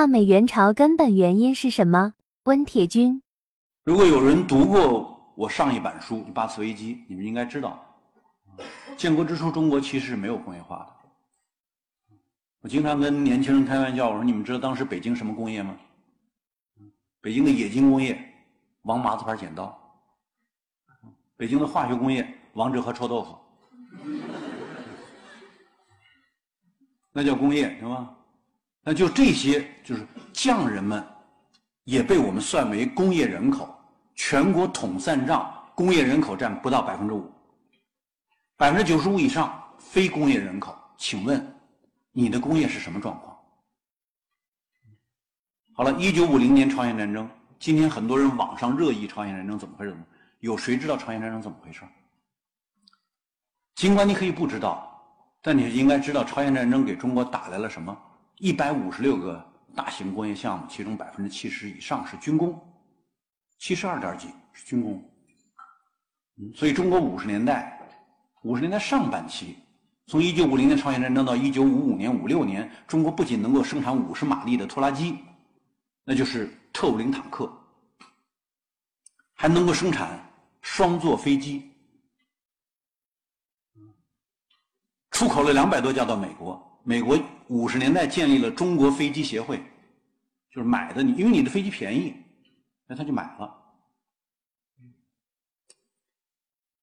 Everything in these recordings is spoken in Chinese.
抗美援朝根本原因是什么？温铁军，如果有人读过我上一版书《八次危机》，你们应该知道，建国之初中国其实是没有工业化的。我经常跟年轻人开玩笑，我说你们知道当时北京什么工业吗？北京的冶金工业，王麻子牌剪刀；北京的化学工业，王致和臭豆腐。那叫工业，是吧？那就这些，就是匠人们，也被我们算为工业人口。全国统算账，工业人口占不到百分之五，百分之九十五以上非工业人口。请问，你的工业是什么状况？好了，一九五零年朝鲜战争，今天很多人网上热议朝鲜战争怎么回事？有谁知道朝鲜战争怎么回事？尽管你可以不知道，但你应该知道朝鲜战争给中国带来了什么？一百五十六个大型工业项目，其中百分之七十以上是军工，七十二点几是军工。所以中国五十年代，五十年代上半期，从一九五零年朝鲜战争到一九五五年、五六年，中国不仅能够生产五十马力的拖拉机。那就是特务零坦克，还能够生产双座飞机，出口了两百多架到美国。美国五十年代建立了中国飞机协会，就是买的你，因为你的飞机便宜，那他就买了。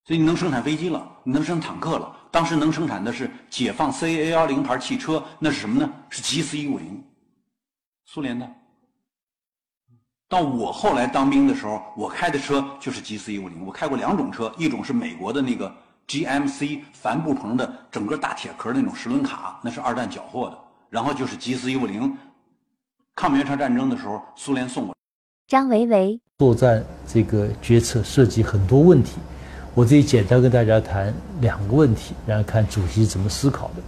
所以你能生产飞机了，你能生产坦克了。当时能生产的是解放 CA 幺零牌汽车，那是什么呢？是 G 四一五零，苏联的。到我后来当兵的时候，我开的车就是 G 四一五零。我开过两种车，一种是美国的那个 GMC 帆布棚的整个大铁壳那种十轮卡，那是二战缴获的。然后就是吉斯一五零，抗美援朝战争的时候，苏联送我。张维维，作战这个决策涉及很多问题，我这里简单跟大家谈两个问题，然后看主席怎么思考的。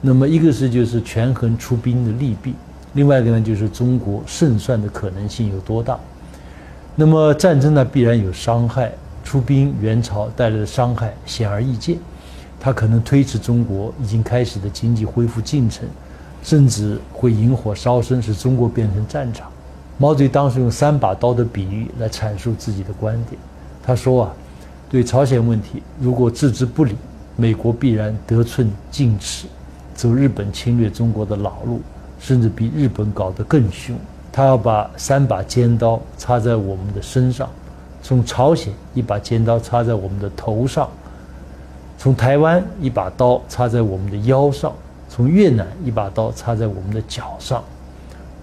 那么一个是就是权衡出兵的利弊。另外一个呢，就是中国胜算的可能性有多大？那么战争呢，必然有伤害，出兵援朝带来的伤害显而易见，它可能推迟中国已经开始的经济恢复进程，甚至会引火烧身，使中国变成战场。毛主席当时用三把刀的比喻来阐述自己的观点，他说啊，对朝鲜问题如果置之不理，美国必然得寸进尺，走日本侵略中国的老路。甚至比日本搞得更凶，他要把三把尖刀插在我们的身上，从朝鲜一把尖刀插在我们的头上，从台湾一把刀插在我们的腰上，从越南一把刀插在我们的脚上。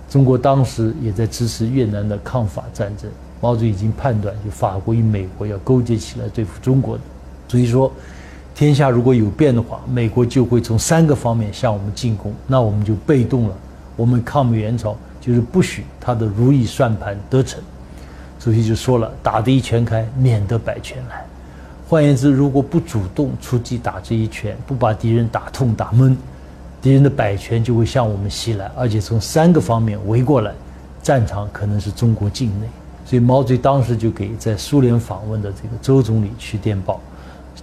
中国当时也在支持越南的抗法战争，毛主席已经判断，就法国与美国要勾结起来对付中国的，所以说。天下如果有变的话，美国就会从三个方面向我们进攻，那我们就被动了。我们抗美援朝就是不许他的如意算盘得逞。主席就说了：“打得一拳开，免得百拳来。”换言之，如果不主动出击打这一拳，不把敌人打痛打闷，敌人的百拳就会向我们袭来，而且从三个方面围过来，战场可能是中国境内。所以毛主席当时就给在苏联访问的这个周总理去电报。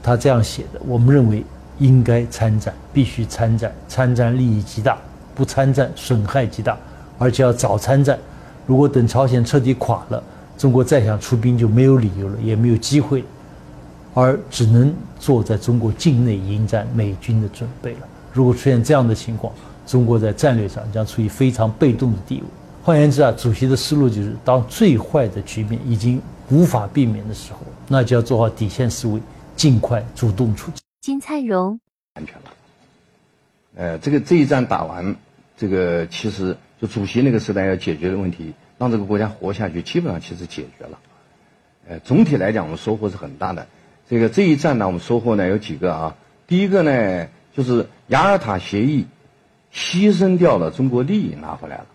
他这样写的：我们认为应该参战，必须参战，参战利益极大；不参战损害极大，而且要早参战。如果等朝鲜彻底垮了，中国再想出兵就没有理由了，也没有机会，而只能做在中国境内迎战美军的准备了。如果出现这样的情况，中国在战略上将处于非常被动的地位。换言之啊，主席的思路就是：当最坏的局面已经无法避免的时候，那就要做好底线思维。尽快主动出击。金灿荣，安全了。呃，这个这一仗打完，这个其实就主席那个时代要解决的问题，让这个国家活下去，基本上其实解决了。呃，总体来讲，我们收获是很大的。这个这一战呢，我们收获呢有几个啊。第一个呢，就是雅尔塔协议牺牲掉了中国利益拿回来了。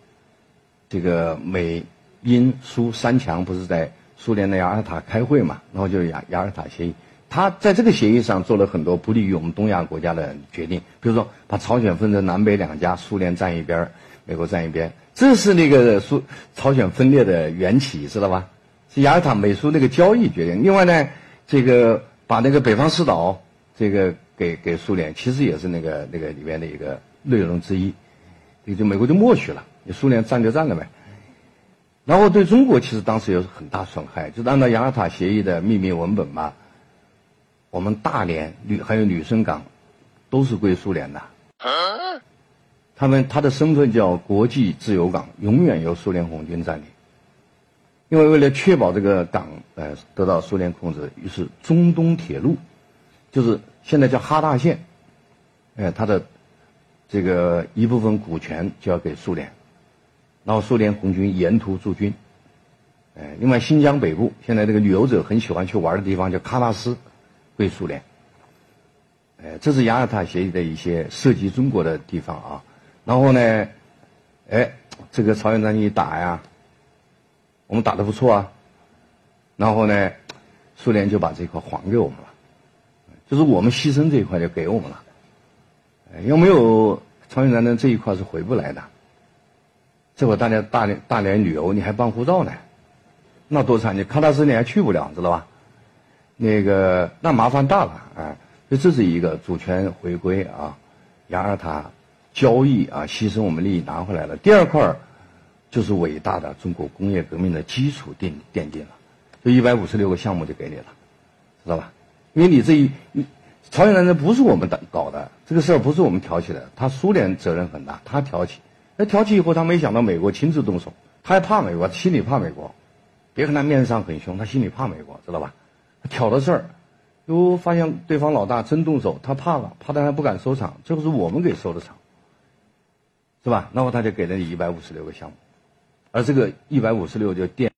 这个美英苏三强不是在苏联的雅尔塔开会嘛？然后就雅雅尔塔协议。他在这个协议上做了很多不利于我们东亚国家的决定，比如说把朝鲜分成南北两家，苏联站一边，美国站一边，这是那个苏朝鲜分裂的缘起，知道吧？是雅尔塔美苏那个交易决定。另外呢，这个把那个北方四岛这个给给苏联，其实也是那个那个里面的一个内容之一，也就美国就默许了。你苏联占就占了呗。然后对中国其实当时有很大损害，就是按照雅尔塔协议的秘密文本嘛，我们大连、旅还有旅顺港都是归苏联的。他们他的身份叫国际自由港，永远由苏联红军占领。因为为了确保这个港呃得到苏联控制，于是中东铁路，就是现在叫哈大线，哎，它的这个一部分股权就要给苏联，然后苏联红军沿途驻军。哎，另外新疆北部现在这个旅游者很喜欢去玩的地方叫喀纳斯，对苏联。哎，这是雅尔塔协议的一些涉及中国的地方啊。然后呢，哎，这个朝鲜战争一打呀。我们打得不错啊，然后呢，苏联就把这块还给我们了，就是我们牺牲这一块就给我们了，要没有朝鲜战争这一块是回不来的。这会大家大连大连旅游你还办护照呢，那多惨！你喀纳斯你还去不了，知道吧？那个那麻烦大了啊！所以这是一个主权回归啊，雅尔塔交易啊，牺牲我们利益拿回来了。第二块。就是伟大的中国工业革命的基础奠奠定了，就一百五十六个项目就给你了，知道吧？因为你这一，朝鲜战争不是我们搞的，这个事儿不是我们挑起的，他苏联责任很大，他挑起，那挑起以后他没想到美国亲自动手，他还怕美国，心里怕美国，别看他面上很凶，他心里怕美国，知道吧？挑的事儿，又发现对方老大真动手，他怕了，怕他还不敢收场，这不是我们给收的场，是吧？那么他就给了你一百五十六个项目。而这个一百五十六就垫。